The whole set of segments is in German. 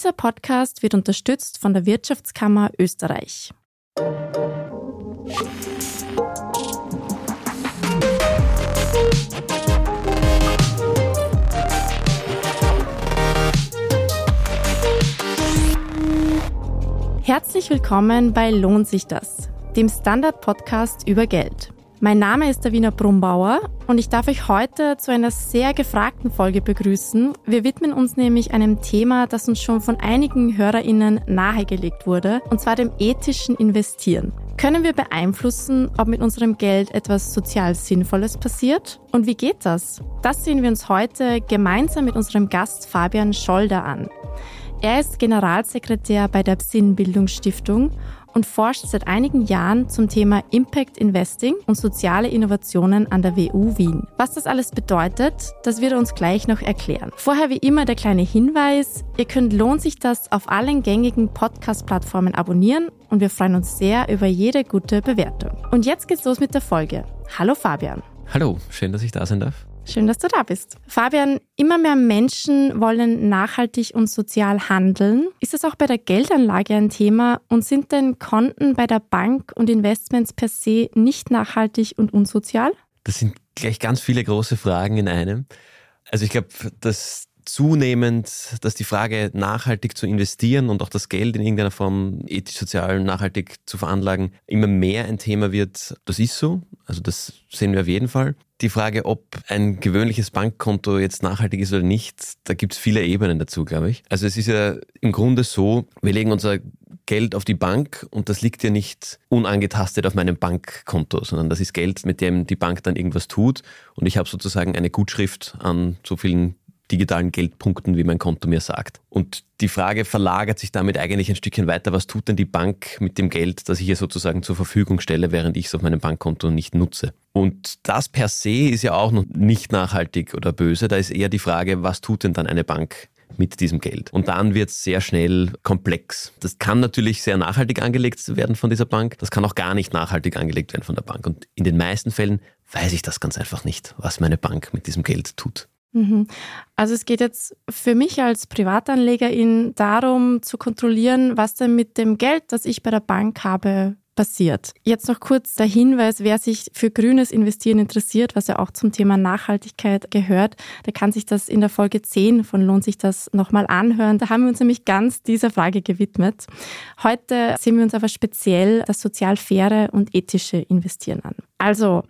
Dieser Podcast wird unterstützt von der Wirtschaftskammer Österreich. Herzlich willkommen bei Lohnt sich das, dem Standard-Podcast über Geld. Mein Name ist Davina Brumbauer und ich darf euch heute zu einer sehr gefragten Folge begrüßen. Wir widmen uns nämlich einem Thema, das uns schon von einigen HörerInnen nahegelegt wurde, und zwar dem ethischen Investieren. Können wir beeinflussen, ob mit unserem Geld etwas sozial Sinnvolles passiert? Und wie geht das? Das sehen wir uns heute gemeinsam mit unserem Gast Fabian Scholder an. Er ist Generalsekretär bei der Sinnbildungsstiftung und forscht seit einigen Jahren zum Thema Impact Investing und soziale Innovationen an der WU Wien. Was das alles bedeutet, das wird er uns gleich noch erklären. Vorher wie immer der kleine Hinweis, ihr könnt Lohnt sich das auf allen gängigen Podcast-Plattformen abonnieren und wir freuen uns sehr über jede gute Bewertung. Und jetzt geht's los mit der Folge. Hallo Fabian. Hallo, schön, dass ich da sein darf. Schön, dass du da bist. Fabian, immer mehr Menschen wollen nachhaltig und sozial handeln. Ist das auch bei der Geldanlage ein Thema? Und sind denn Konten bei der Bank und Investments per se nicht nachhaltig und unsozial? Das sind gleich ganz viele große Fragen in einem. Also ich glaube, dass zunehmend, dass die Frage nachhaltig zu investieren und auch das Geld in irgendeiner Form ethisch, sozial, nachhaltig zu veranlagen, immer mehr ein Thema wird. Das ist so. Also das sehen wir auf jeden Fall. Die Frage, ob ein gewöhnliches Bankkonto jetzt nachhaltig ist oder nicht, da gibt es viele Ebenen dazu, glaube ich. Also es ist ja im Grunde so, wir legen unser Geld auf die Bank und das liegt ja nicht unangetastet auf meinem Bankkonto, sondern das ist Geld, mit dem die Bank dann irgendwas tut und ich habe sozusagen eine Gutschrift an so vielen digitalen Geldpunkten, wie mein Konto mir sagt. Und die Frage verlagert sich damit eigentlich ein Stückchen weiter. Was tut denn die Bank mit dem Geld, das ich ihr sozusagen zur Verfügung stelle, während ich es auf meinem Bankkonto nicht nutze? Und das per se ist ja auch noch nicht nachhaltig oder böse. Da ist eher die Frage, was tut denn dann eine Bank mit diesem Geld. Und dann wird es sehr schnell komplex. Das kann natürlich sehr nachhaltig angelegt werden von dieser Bank. Das kann auch gar nicht nachhaltig angelegt werden von der Bank. Und in den meisten Fällen weiß ich das ganz einfach nicht, was meine Bank mit diesem Geld tut. Mhm. Also es geht jetzt für mich als Privatanlegerin darum zu kontrollieren, was denn mit dem Geld, das ich bei der Bank habe, passiert. Jetzt noch kurz der Hinweis, wer sich für grünes Investieren interessiert, was ja auch zum Thema Nachhaltigkeit gehört, der kann sich das in der Folge 10 von Lohnt sich das nochmal anhören. Da haben wir uns nämlich ganz dieser Frage gewidmet. Heute sehen wir uns aber speziell das sozial faire und ethische Investieren an. Also,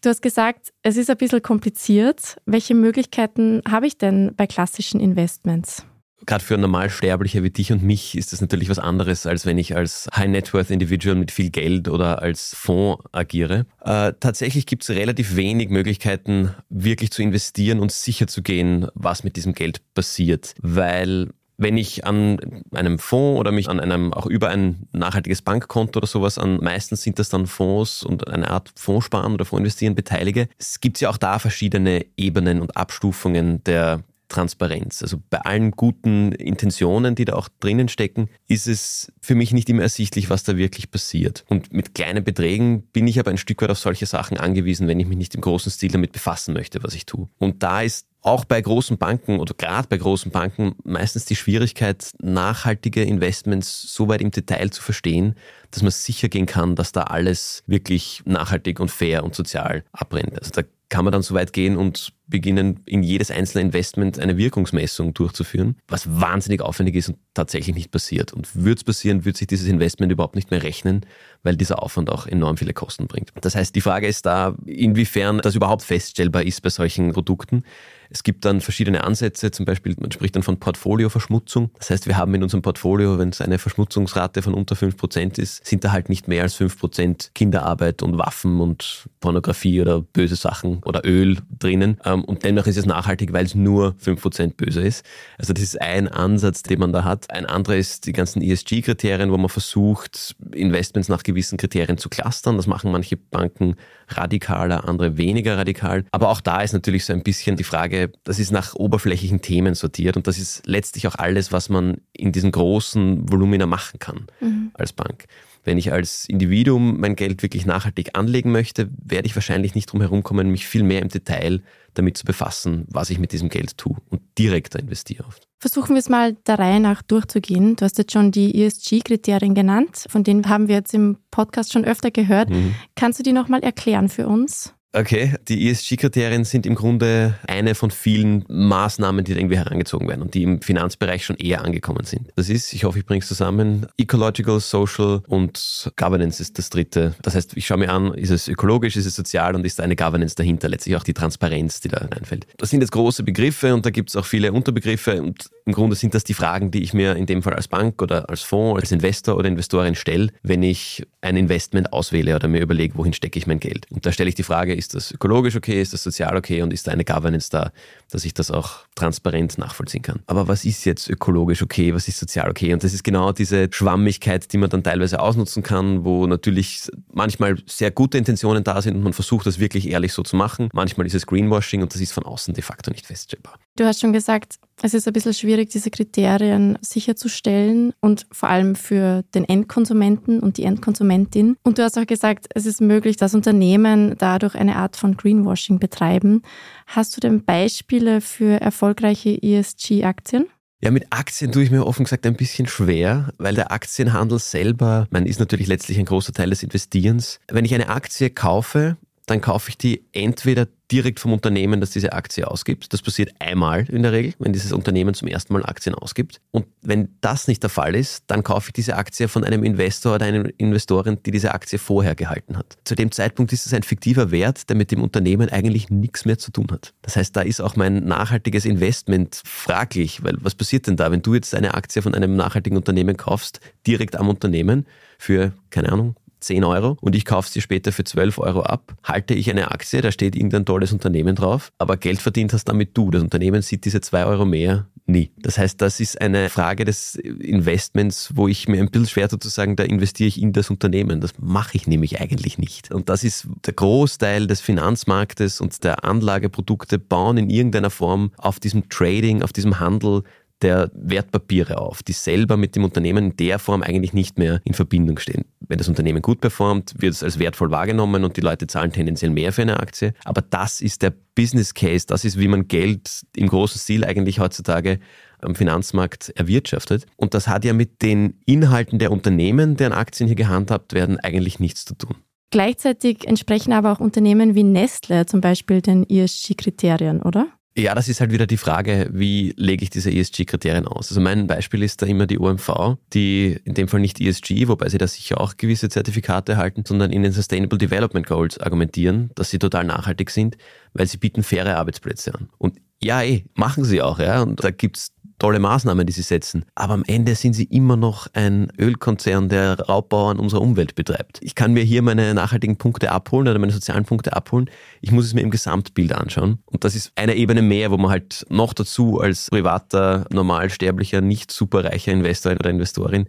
Du hast gesagt, es ist ein bisschen kompliziert. Welche Möglichkeiten habe ich denn bei klassischen Investments? Gerade für Normalsterbliche wie dich und mich ist das natürlich was anderes, als wenn ich als High Net Worth Individual mit viel Geld oder als Fonds agiere. Äh, tatsächlich gibt es relativ wenig Möglichkeiten, wirklich zu investieren und sicher zu gehen, was mit diesem Geld passiert, weil wenn ich an einem Fonds oder mich an einem, auch über ein nachhaltiges Bankkonto oder sowas an, meistens sind das dann Fonds und eine Art Fondssparen oder Fondsinvestieren beteilige, es gibt ja auch da verschiedene Ebenen und Abstufungen der Transparenz. Also bei allen guten Intentionen, die da auch drinnen stecken, ist es für mich nicht immer ersichtlich, was da wirklich passiert. Und mit kleinen Beträgen bin ich aber ein Stück weit auf solche Sachen angewiesen, wenn ich mich nicht im großen Stil damit befassen möchte, was ich tue. Und da ist auch bei großen Banken oder gerade bei großen Banken meistens die Schwierigkeit, nachhaltige Investments so weit im Detail zu verstehen, dass man sicher gehen kann, dass da alles wirklich nachhaltig und fair und sozial abbrennt. Also da kann man dann so weit gehen und beginnen, in jedes einzelne Investment eine Wirkungsmessung durchzuführen, was wahnsinnig aufwendig ist und tatsächlich nicht passiert. Und würde es passieren, würde sich dieses Investment überhaupt nicht mehr rechnen, weil dieser Aufwand auch enorm viele Kosten bringt. Das heißt, die Frage ist da, inwiefern das überhaupt feststellbar ist bei solchen Produkten. Es gibt dann verschiedene Ansätze, zum Beispiel, man spricht dann von Portfolioverschmutzung. Das heißt, wir haben in unserem Portfolio, wenn es eine Verschmutzungsrate von unter 5% ist, sind da halt nicht mehr als 5% Kinderarbeit und Waffen und Pornografie oder böse Sachen oder Öl drinnen. Und dennoch ist es nachhaltig, weil es nur 5% böse ist. Also das ist ein Ansatz, den man da hat. Ein anderer ist die ganzen ESG-Kriterien, wo man versucht, Investments nach gewissen Kriterien zu clustern. Das machen manche Banken radikaler, andere weniger radikal. Aber auch da ist natürlich so ein bisschen die Frage, das ist nach oberflächlichen Themen sortiert und das ist letztlich auch alles, was man in diesen großen Volumina machen kann mhm. als Bank. Wenn ich als Individuum mein Geld wirklich nachhaltig anlegen möchte, werde ich wahrscheinlich nicht drum herum kommen, mich viel mehr im Detail damit zu befassen, was ich mit diesem Geld tue und direkter investiere oft. Versuchen wir es mal der Reihe nach durchzugehen. Du hast jetzt schon die ESG-Kriterien genannt, von denen haben wir jetzt im Podcast schon öfter gehört. Mhm. Kannst du die nochmal erklären für uns? Okay, die ESG-Kriterien sind im Grunde eine von vielen Maßnahmen, die irgendwie herangezogen werden und die im Finanzbereich schon eher angekommen sind. Das ist, ich hoffe, ich bringe es zusammen, Ecological, Social und Governance ist das dritte. Das heißt, ich schaue mir an, ist es ökologisch, ist es sozial und ist da eine Governance dahinter, letztlich auch die Transparenz, die da reinfällt. Das sind jetzt große Begriffe und da gibt es auch viele Unterbegriffe und im Grunde sind das die Fragen, die ich mir in dem Fall als Bank oder als Fonds, als Investor oder Investorin stelle, wenn ich ein Investment auswähle oder mir überlege, wohin stecke ich mein Geld. Und da stelle ich die Frage, ist das ökologisch okay, ist das sozial okay und ist da eine Governance da, dass ich das auch transparent nachvollziehen kann. Aber was ist jetzt ökologisch okay, was ist sozial okay? Und das ist genau diese Schwammigkeit, die man dann teilweise ausnutzen kann, wo natürlich manchmal sehr gute Intentionen da sind und man versucht, das wirklich ehrlich so zu machen. Manchmal ist es Greenwashing und das ist von außen de facto nicht feststellbar. Du hast schon gesagt, es ist ein bisschen schwierig, diese Kriterien sicherzustellen und vor allem für den Endkonsumenten und die Endkonsumentin. Und du hast auch gesagt, es ist möglich, dass Unternehmen dadurch eine Art von Greenwashing betreiben. Hast du denn Beispiele für erfolgreiche ESG-Aktien? Ja, mit Aktien tue ich mir offen gesagt ein bisschen schwer, weil der Aktienhandel selber, man ist natürlich letztlich ein großer Teil des Investierens. Wenn ich eine Aktie kaufe, dann kaufe ich die entweder direkt vom Unternehmen, das diese Aktie ausgibt. Das passiert einmal in der Regel, wenn dieses Unternehmen zum ersten Mal Aktien ausgibt. Und wenn das nicht der Fall ist, dann kaufe ich diese Aktie von einem Investor oder einer Investorin, die diese Aktie vorher gehalten hat. Zu dem Zeitpunkt ist es ein fiktiver Wert, der mit dem Unternehmen eigentlich nichts mehr zu tun hat. Das heißt, da ist auch mein nachhaltiges Investment fraglich, weil was passiert denn da, wenn du jetzt eine Aktie von einem nachhaltigen Unternehmen kaufst, direkt am Unternehmen für, keine Ahnung, 10 Euro und ich kaufe sie später für 12 Euro ab, halte ich eine Aktie, da steht irgendein tolles Unternehmen drauf, aber Geld verdient hast damit du. Das Unternehmen sieht diese 2 Euro mehr nie. Das heißt, das ist eine Frage des Investments, wo ich mir ein bisschen schwer zu sagen, da investiere ich in das Unternehmen. Das mache ich nämlich eigentlich nicht. Und das ist der Großteil des Finanzmarktes und der Anlageprodukte bauen in irgendeiner Form auf diesem Trading, auf diesem Handel der Wertpapiere auf, die selber mit dem Unternehmen in der Form eigentlich nicht mehr in Verbindung stehen. Wenn das Unternehmen gut performt, wird es als wertvoll wahrgenommen und die Leute zahlen tendenziell mehr für eine Aktie. Aber das ist der Business Case, das ist, wie man Geld im großen Stil eigentlich heutzutage am Finanzmarkt erwirtschaftet. Und das hat ja mit den Inhalten der Unternehmen, deren Aktien hier gehandhabt werden, eigentlich nichts zu tun. Gleichzeitig entsprechen aber auch Unternehmen wie Nestle zum Beispiel den ESG-Kriterien, oder? Ja, das ist halt wieder die Frage, wie lege ich diese ESG-Kriterien aus? Also mein Beispiel ist da immer die OMV, die in dem Fall nicht ESG, wobei sie da sicher auch gewisse Zertifikate halten, sondern in den Sustainable Development Goals argumentieren, dass sie total nachhaltig sind, weil sie bieten faire Arbeitsplätze an. Und ja, eh, machen sie auch, ja. Und da gibt's tolle Maßnahmen, die sie setzen. Aber am Ende sind sie immer noch ein Ölkonzern, der Raubbau an unserer Umwelt betreibt. Ich kann mir hier meine nachhaltigen Punkte abholen oder meine sozialen Punkte abholen. Ich muss es mir im Gesamtbild anschauen. Und das ist eine Ebene mehr, wo man halt noch dazu als privater, normalsterblicher, nicht superreicher Investor oder Investorin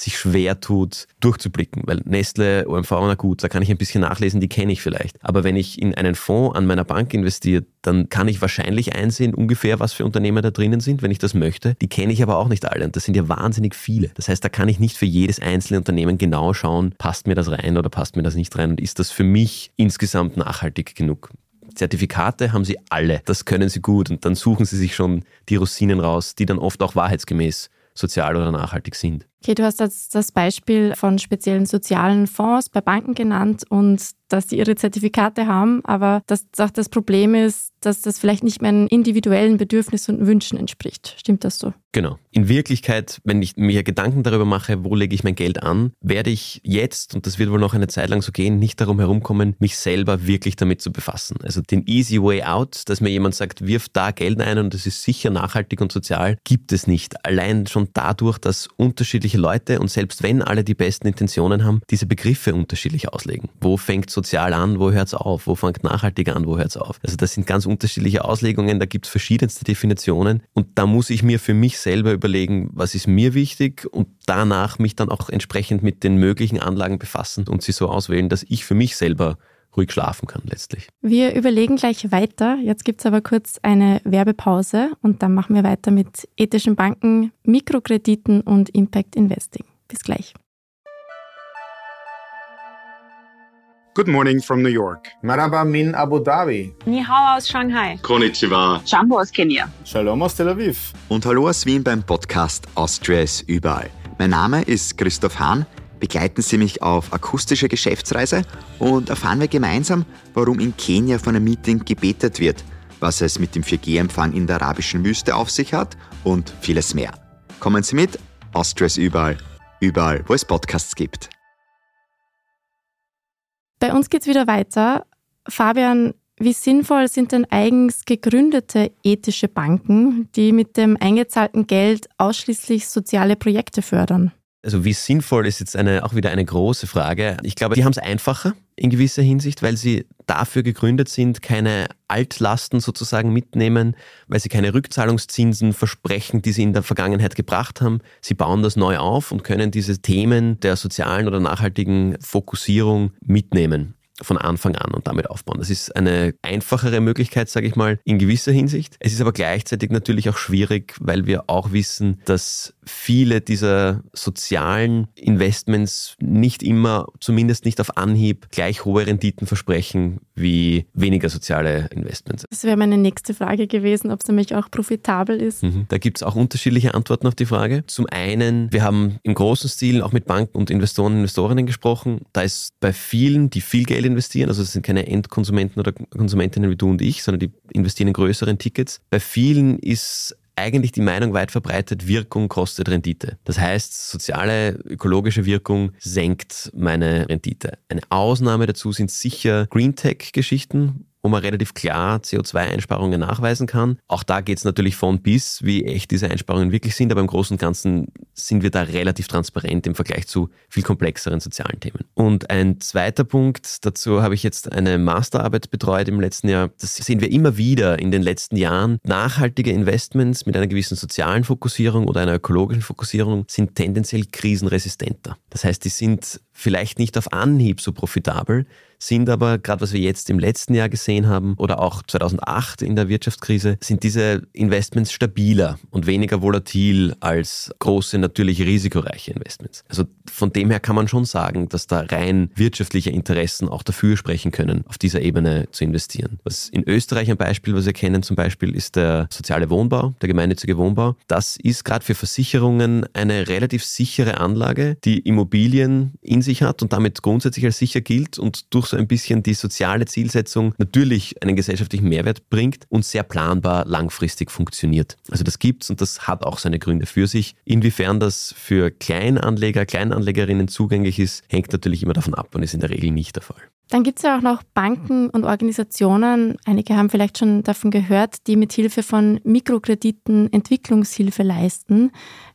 sich schwer tut, durchzublicken. Weil Nestle, OMV, na gut, da kann ich ein bisschen nachlesen, die kenne ich vielleicht. Aber wenn ich in einen Fonds an meiner Bank investiere, dann kann ich wahrscheinlich einsehen, ungefähr, was für Unternehmen da drinnen sind, wenn ich das möchte. Die kenne ich aber auch nicht alle und das sind ja wahnsinnig viele. Das heißt, da kann ich nicht für jedes einzelne Unternehmen genau schauen, passt mir das rein oder passt mir das nicht rein und ist das für mich insgesamt nachhaltig genug. Zertifikate haben sie alle, das können sie gut und dann suchen sie sich schon die Rosinen raus, die dann oft auch wahrheitsgemäß sozial oder nachhaltig sind. Okay, du hast jetzt das Beispiel von speziellen sozialen Fonds bei Banken genannt und dass die ihre Zertifikate haben, aber dass auch das Problem ist, dass das vielleicht nicht meinen individuellen Bedürfnissen und Wünschen entspricht. Stimmt das so? Genau. In Wirklichkeit, wenn ich mir Gedanken darüber mache, wo lege ich mein Geld an, werde ich jetzt, und das wird wohl noch eine Zeit lang so gehen, nicht darum herumkommen, mich selber wirklich damit zu befassen. Also den easy way out, dass mir jemand sagt, wirf da Geld ein und das ist sicher nachhaltig und sozial, gibt es nicht. Allein schon dadurch, dass unterschiedliche Leute und selbst wenn alle die besten Intentionen haben, diese Begriffe unterschiedlich auslegen. Wo fängt sozial an, wo hört es auf, wo fängt nachhaltig an, wo hört es auf. Also das sind ganz unterschiedliche Auslegungen, da gibt es verschiedenste Definitionen und da muss ich mir für mich selber überlegen, was ist mir wichtig und danach mich dann auch entsprechend mit den möglichen Anlagen befassen und sie so auswählen, dass ich für mich selber ruhig schlafen kann letztlich. Wir überlegen gleich weiter. Jetzt gibt es aber kurz eine Werbepause und dann machen wir weiter mit ethischen Banken, Mikrokrediten und Impact Investing. Bis gleich. Good morning from New York. Maraba min Abu Dhabi. Ni hao aus Shanghai. Konnichiwa. Jumbo aus Kenia. Shalom aus Tel Aviv. Und hallo aus Wien beim Podcast Austria ist überall. Mein Name ist Christoph Hahn. Begleiten Sie mich auf akustische Geschäftsreise und erfahren wir gemeinsam, warum in Kenia von einem Meeting gebetet wird, was es mit dem 4G-Empfang in der arabischen Wüste auf sich hat und vieles mehr. Kommen Sie mit, Austria ist überall, überall, wo es Podcasts gibt. Bei uns geht es wieder weiter. Fabian, wie sinnvoll sind denn eigens gegründete ethische Banken, die mit dem eingezahlten Geld ausschließlich soziale Projekte fördern? Also wie sinnvoll ist jetzt eine, auch wieder eine große Frage. Ich glaube, die haben es einfacher in gewisser Hinsicht, weil sie dafür gegründet sind, keine Altlasten sozusagen mitnehmen, weil sie keine Rückzahlungszinsen versprechen, die sie in der Vergangenheit gebracht haben. Sie bauen das neu auf und können diese Themen der sozialen oder nachhaltigen Fokussierung mitnehmen von Anfang an und damit aufbauen. Das ist eine einfachere Möglichkeit, sage ich mal, in gewisser Hinsicht. Es ist aber gleichzeitig natürlich auch schwierig, weil wir auch wissen, dass viele dieser sozialen Investments nicht immer, zumindest nicht auf Anhieb, gleich hohe Renditen versprechen wie weniger soziale Investments. Das wäre meine nächste Frage gewesen, ob es nämlich auch profitabel ist. Mhm. Da gibt es auch unterschiedliche Antworten auf die Frage. Zum einen, wir haben im großen Stil auch mit Banken und Investoren und Investorinnen gesprochen. Da ist bei vielen, die viel Geld investieren, also es sind keine Endkonsumenten oder Konsumentinnen wie du und ich, sondern die investieren in größeren Tickets. Bei vielen ist eigentlich die Meinung weit verbreitet, Wirkung kostet Rendite. Das heißt, soziale, ökologische Wirkung senkt meine Rendite. Eine Ausnahme dazu sind sicher Green Tech-Geschichten, wo man relativ klar CO2-Einsparungen nachweisen kann. Auch da geht es natürlich von bis, wie echt diese Einsparungen wirklich sind, aber im Großen und Ganzen sind wir da relativ transparent im Vergleich zu viel komplexeren sozialen Themen. Und ein zweiter Punkt, dazu habe ich jetzt eine Masterarbeit betreut im letzten Jahr. Das sehen wir immer wieder in den letzten Jahren. Nachhaltige Investments mit einer gewissen sozialen Fokussierung oder einer ökologischen Fokussierung sind tendenziell krisenresistenter. Das heißt, die sind vielleicht nicht auf Anhieb so profitabel, sind aber, gerade was wir jetzt im letzten Jahr gesehen haben oder auch 2008 in der Wirtschaftskrise, sind diese Investments stabiler und weniger volatil als große, natürliche, risikoreiche Investments. Also von dem her kann man schon sagen, dass da rein wirtschaftliche Interessen auch dafür sprechen können, auf dieser Ebene zu investieren. Was in Österreich ein Beispiel, was wir kennen zum Beispiel, ist der soziale Wohnbau, der gemeinnützige Wohnbau. Das ist gerade für Versicherungen eine relativ sichere Anlage, die Immobilien in sich hat und damit grundsätzlich als sicher gilt und durch so ein bisschen die soziale Zielsetzung natürlich einen gesellschaftlichen Mehrwert bringt und sehr planbar langfristig funktioniert. Also das gibt's und das hat auch seine Gründe für sich. Inwiefern das für Kleinanleger, Kleinanlegerinnen zugänglich ist, hängt natürlich immer davon ab und ist in der Regel nicht der Fall. Dann gibt es ja auch noch Banken und Organisationen, einige haben vielleicht schon davon gehört, die mit Hilfe von Mikrokrediten Entwicklungshilfe leisten.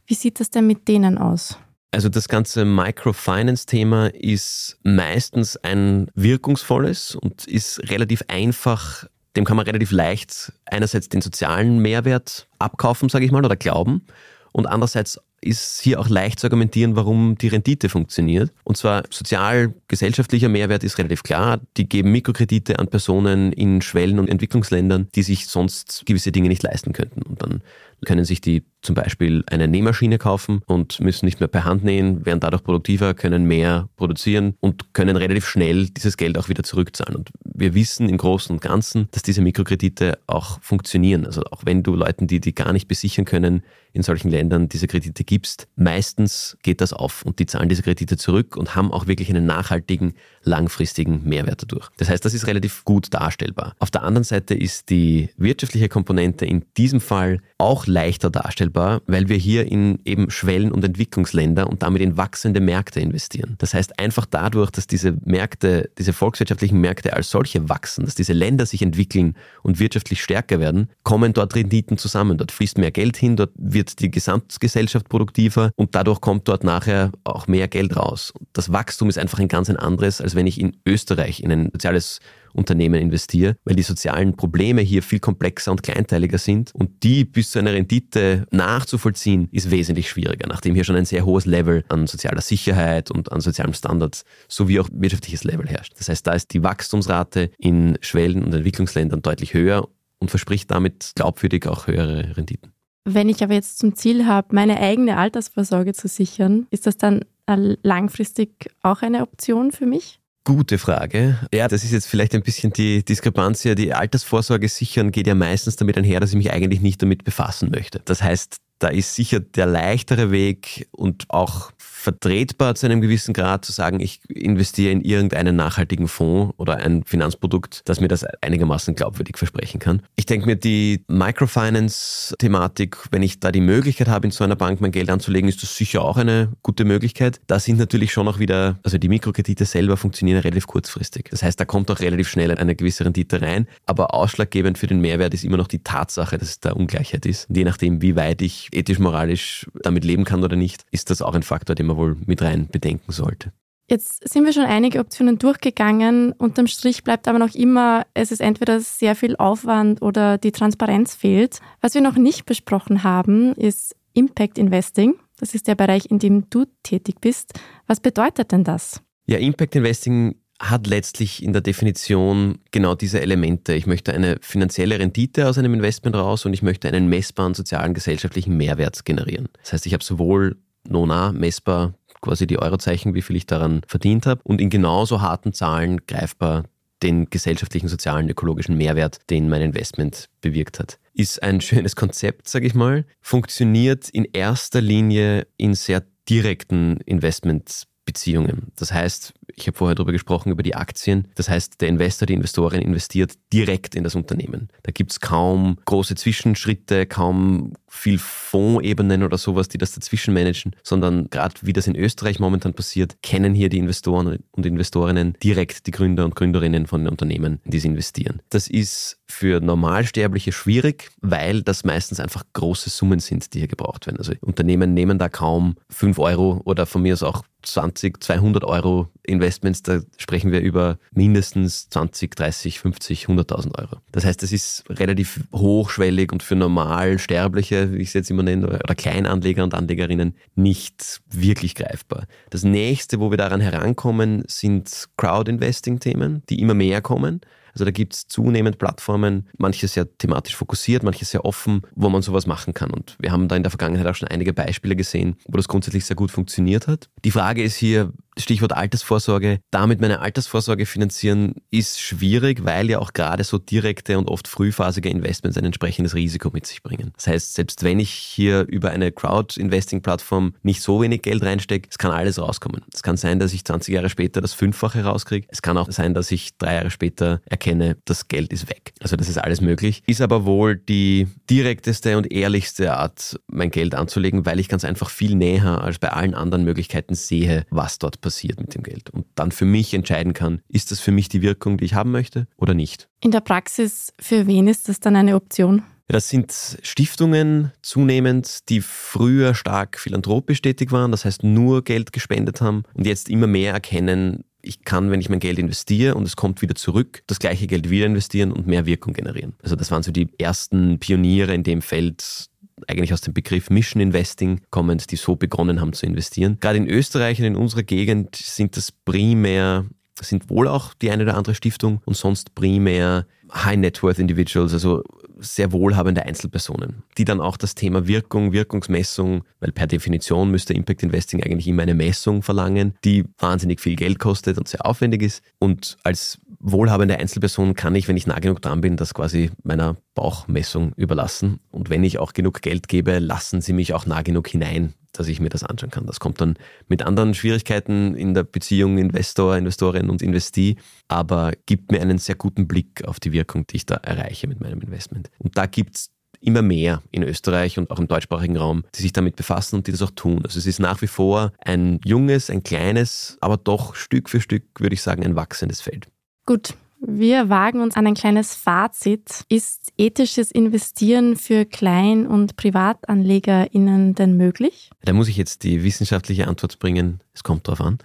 Wie sieht das denn mit denen aus? Also das ganze Microfinance-Thema ist meistens ein wirkungsvolles und ist relativ einfach. Dem kann man relativ leicht einerseits den sozialen Mehrwert abkaufen, sage ich mal, oder glauben. Und andererseits ist hier auch leicht zu argumentieren, warum die Rendite funktioniert. Und zwar sozial-gesellschaftlicher Mehrwert ist relativ klar. Die geben Mikrokredite an Personen in Schwellen- und Entwicklungsländern, die sich sonst gewisse Dinge nicht leisten könnten. Und dann können sich die zum Beispiel eine Nähmaschine kaufen und müssen nicht mehr per Hand nähen, werden dadurch produktiver, können mehr produzieren und können relativ schnell dieses Geld auch wieder zurückzahlen. Und wir wissen im Großen und Ganzen, dass diese Mikrokredite auch funktionieren. Also auch wenn du Leuten, die die gar nicht besichern können, in solchen Ländern diese Kredite gibst, meistens geht das auf und die zahlen diese Kredite zurück und haben auch wirklich einen nachhaltigen, langfristigen Mehrwert dadurch. Das heißt, das ist relativ gut darstellbar. Auf der anderen Seite ist die wirtschaftliche Komponente in diesem Fall auch leichter darstellbar, weil wir hier in eben Schwellen- und Entwicklungsländer und damit in wachsende Märkte investieren. Das heißt, einfach dadurch, dass diese Märkte, diese volkswirtschaftlichen Märkte als solche wachsen, dass diese Länder sich entwickeln und wirtschaftlich stärker werden, kommen dort Renditen zusammen. Dort fließt mehr Geld hin, dort wird die Gesamtgesellschaft produktiver und dadurch kommt dort nachher auch mehr Geld raus. Das Wachstum ist einfach ein ganz anderes, als wenn ich in Österreich in ein soziales Unternehmen investiere, weil die sozialen Probleme hier viel komplexer und kleinteiliger sind und die bis zu einer Rendite nachzuvollziehen, ist wesentlich schwieriger, nachdem hier schon ein sehr hohes Level an sozialer Sicherheit und an sozialen Standards sowie auch wirtschaftliches Level herrscht. Das heißt, da ist die Wachstumsrate in Schwellen- und Entwicklungsländern deutlich höher und verspricht damit glaubwürdig auch höhere Renditen. Wenn ich aber jetzt zum Ziel habe, meine eigene Altersvorsorge zu sichern, ist das dann langfristig auch eine Option für mich? Gute Frage. Ja, das ist jetzt vielleicht ein bisschen die Diskrepanz hier. Die Altersvorsorge sichern geht ja meistens damit einher, dass ich mich eigentlich nicht damit befassen möchte. Das heißt, da ist sicher der leichtere Weg und auch vertretbar zu einem gewissen Grad zu sagen, ich investiere in irgendeinen nachhaltigen Fonds oder ein Finanzprodukt, das mir das einigermaßen glaubwürdig versprechen kann. Ich denke mir, die Microfinance-Thematik, wenn ich da die Möglichkeit habe, in so einer Bank mein Geld anzulegen, ist das sicher auch eine gute Möglichkeit. Da sind natürlich schon auch wieder, also die Mikrokredite selber funktionieren relativ kurzfristig. Das heißt, da kommt auch relativ schnell eine gewisse Rendite rein. Aber ausschlaggebend für den Mehrwert ist immer noch die Tatsache, dass es da Ungleichheit ist. Und je nachdem, wie weit ich ethisch, moralisch damit leben kann oder nicht, ist das auch ein Faktor, den man wohl mit rein bedenken sollte. Jetzt sind wir schon einige Optionen durchgegangen. Unterm Strich bleibt aber noch immer, es ist entweder sehr viel Aufwand oder die Transparenz fehlt. Was wir noch nicht besprochen haben, ist Impact Investing. Das ist der Bereich, in dem du tätig bist. Was bedeutet denn das? Ja, Impact Investing hat letztlich in der Definition genau diese Elemente. Ich möchte eine finanzielle Rendite aus einem Investment raus und ich möchte einen messbaren sozialen, gesellschaftlichen Mehrwert generieren. Das heißt, ich habe sowohl nona messbar quasi die Eurozeichen, wie viel ich daran verdient habe und in genauso harten Zahlen greifbar den gesellschaftlichen, sozialen, ökologischen Mehrwert, den mein Investment bewirkt hat. Ist ein schönes Konzept, sage ich mal, funktioniert in erster Linie in sehr direkten Investmentbeziehungen. Das heißt, ich habe vorher darüber gesprochen, über die Aktien. Das heißt, der Investor, die Investorin investiert direkt in das Unternehmen. Da gibt es kaum große Zwischenschritte, kaum viel Fondsebenen oder sowas, die das dazwischen managen, sondern gerade wie das in Österreich momentan passiert, kennen hier die Investoren und Investorinnen direkt die Gründer und Gründerinnen von den Unternehmen, in die sie investieren. Das ist für Normalsterbliche schwierig, weil das meistens einfach große Summen sind, die hier gebraucht werden. Also Unternehmen nehmen da kaum 5 Euro oder von mir aus auch 20, 200 Euro Investments, da sprechen wir über mindestens 20, 30, 50, 100.000 Euro. Das heißt, das ist relativ hochschwellig und für Normalsterbliche, wie ich es jetzt immer nenne, oder Kleinanleger und Anlegerinnen nicht wirklich greifbar. Das nächste, wo wir daran herankommen, sind Crowd-Investing-Themen, die immer mehr kommen. Also da gibt es zunehmend Plattformen, manche sehr thematisch fokussiert, manche sehr offen, wo man sowas machen kann. Und wir haben da in der Vergangenheit auch schon einige Beispiele gesehen, wo das grundsätzlich sehr gut funktioniert hat. Die Frage ist hier, Stichwort Altersvorsorge, damit meine Altersvorsorge finanzieren, ist schwierig, weil ja auch gerade so direkte und oft frühphasige Investments ein entsprechendes Risiko mit sich bringen. Das heißt, selbst wenn ich hier über eine Crowd-Investing-Plattform nicht so wenig Geld reinstecke, es kann alles rauskommen. Es kann sein, dass ich 20 Jahre später das Fünffache rauskriege. Es kann auch sein, dass ich drei Jahre später erkenne, das Geld ist weg. Also das ist alles möglich. Ist aber wohl die direkteste und ehrlichste Art, mein Geld anzulegen, weil ich ganz einfach viel näher als bei allen anderen Möglichkeiten sehe, was dort passiert mit dem Geld und dann für mich entscheiden kann, ist das für mich die Wirkung, die ich haben möchte oder nicht. In der Praxis, für wen ist das dann eine Option? Das sind Stiftungen zunehmend, die früher stark philanthropisch tätig waren, das heißt nur Geld gespendet haben und jetzt immer mehr erkennen, ich kann, wenn ich mein Geld investiere und es kommt wieder zurück, das gleiche Geld wieder investieren und mehr Wirkung generieren. Also das waren so die ersten Pioniere in dem Feld, eigentlich aus dem Begriff Mission Investing kommend, die so begonnen haben zu investieren. Gerade in Österreich und in unserer Gegend sind das primär, sind wohl auch die eine oder andere Stiftung und sonst primär High Net Worth Individuals, also sehr wohlhabende Einzelpersonen, die dann auch das Thema Wirkung, Wirkungsmessung, weil per Definition müsste Impact Investing eigentlich immer eine Messung verlangen, die wahnsinnig viel Geld kostet und sehr aufwendig ist. Und als wohlhabende Einzelperson kann ich, wenn ich nah genug dran bin, das quasi meiner Bauchmessung überlassen. Und wenn ich auch genug Geld gebe, lassen sie mich auch nah genug hinein, dass ich mir das anschauen kann. Das kommt dann mit anderen Schwierigkeiten in der Beziehung Investor, Investorin und Investee, aber gibt mir einen sehr guten Blick auf die Wirkung, die ich da erreiche mit meinem Investment. Und da gibt es immer mehr in Österreich und auch im deutschsprachigen Raum, die sich damit befassen und die das auch tun. Also es ist nach wie vor ein junges, ein kleines, aber doch Stück für Stück, würde ich sagen, ein wachsendes Feld. Gut, wir wagen uns an ein kleines Fazit. Ist ethisches Investieren für Klein- und PrivatanlegerInnen denn möglich? Da muss ich jetzt die wissenschaftliche Antwort bringen. Es kommt drauf an.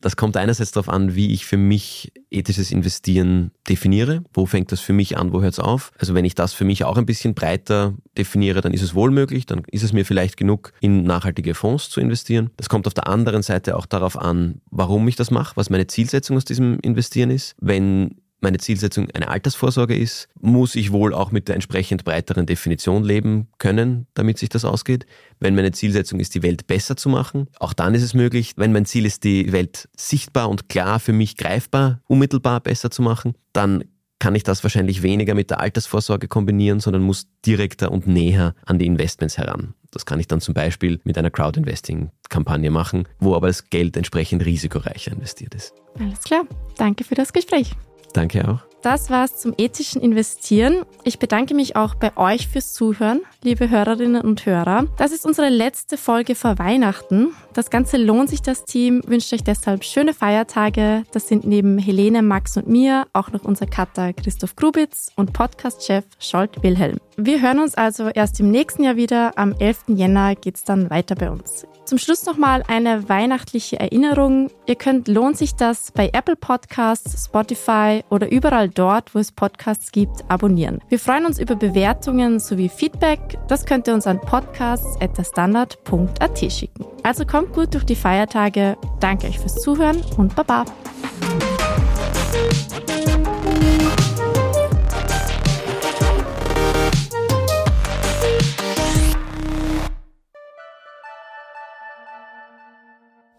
Das kommt einerseits darauf an, wie ich für mich ethisches Investieren definiere. Wo fängt das für mich an, wo hört es auf? Also wenn ich das für mich auch ein bisschen breiter definiere, dann ist es wohl möglich, dann ist es mir vielleicht genug, in nachhaltige Fonds zu investieren. Das kommt auf der anderen Seite auch darauf an, warum ich das mache, was meine Zielsetzung aus diesem Investieren ist. Wenn meine Zielsetzung eine Altersvorsorge ist, muss ich wohl auch mit der entsprechend breiteren Definition leben können, damit sich das ausgeht. Wenn meine Zielsetzung ist, die Welt besser zu machen, auch dann ist es möglich. Wenn mein Ziel ist, die Welt sichtbar und klar für mich greifbar, unmittelbar besser zu machen, dann kann ich das wahrscheinlich weniger mit der Altersvorsorge kombinieren, sondern muss direkter und näher an die Investments heran. Das kann ich dann zum Beispiel mit einer Crowd-Investing-Kampagne machen, wo aber das Geld entsprechend risikoreicher investiert ist. Alles klar. Danke für das Gespräch. Danke auch. Das war's zum ethischen Investieren. Ich bedanke mich auch bei euch fürs Zuhören, liebe Hörerinnen und Hörer. Das ist unsere letzte Folge vor Weihnachten. Das Ganze lohnt sich. Das Team wünscht euch deshalb schöne Feiertage. Das sind neben Helene, Max und mir auch noch unser Cutter Christoph Grubitz und Podcast-Chef Scholt Wilhelm. Wir hören uns also erst im nächsten Jahr wieder. Am 11. Jänner geht's dann weiter bei uns. Zum Schluss nochmal eine weihnachtliche Erinnerung. Ihr könnt Lohnt sich das bei Apple Podcasts, Spotify oder überall dort, wo es Podcasts gibt, abonnieren. Wir freuen uns über Bewertungen sowie Feedback. Das könnt ihr uns an podcasts.derstandard.at schicken. Also kommt gut durch die Feiertage. Danke euch fürs Zuhören und Baba.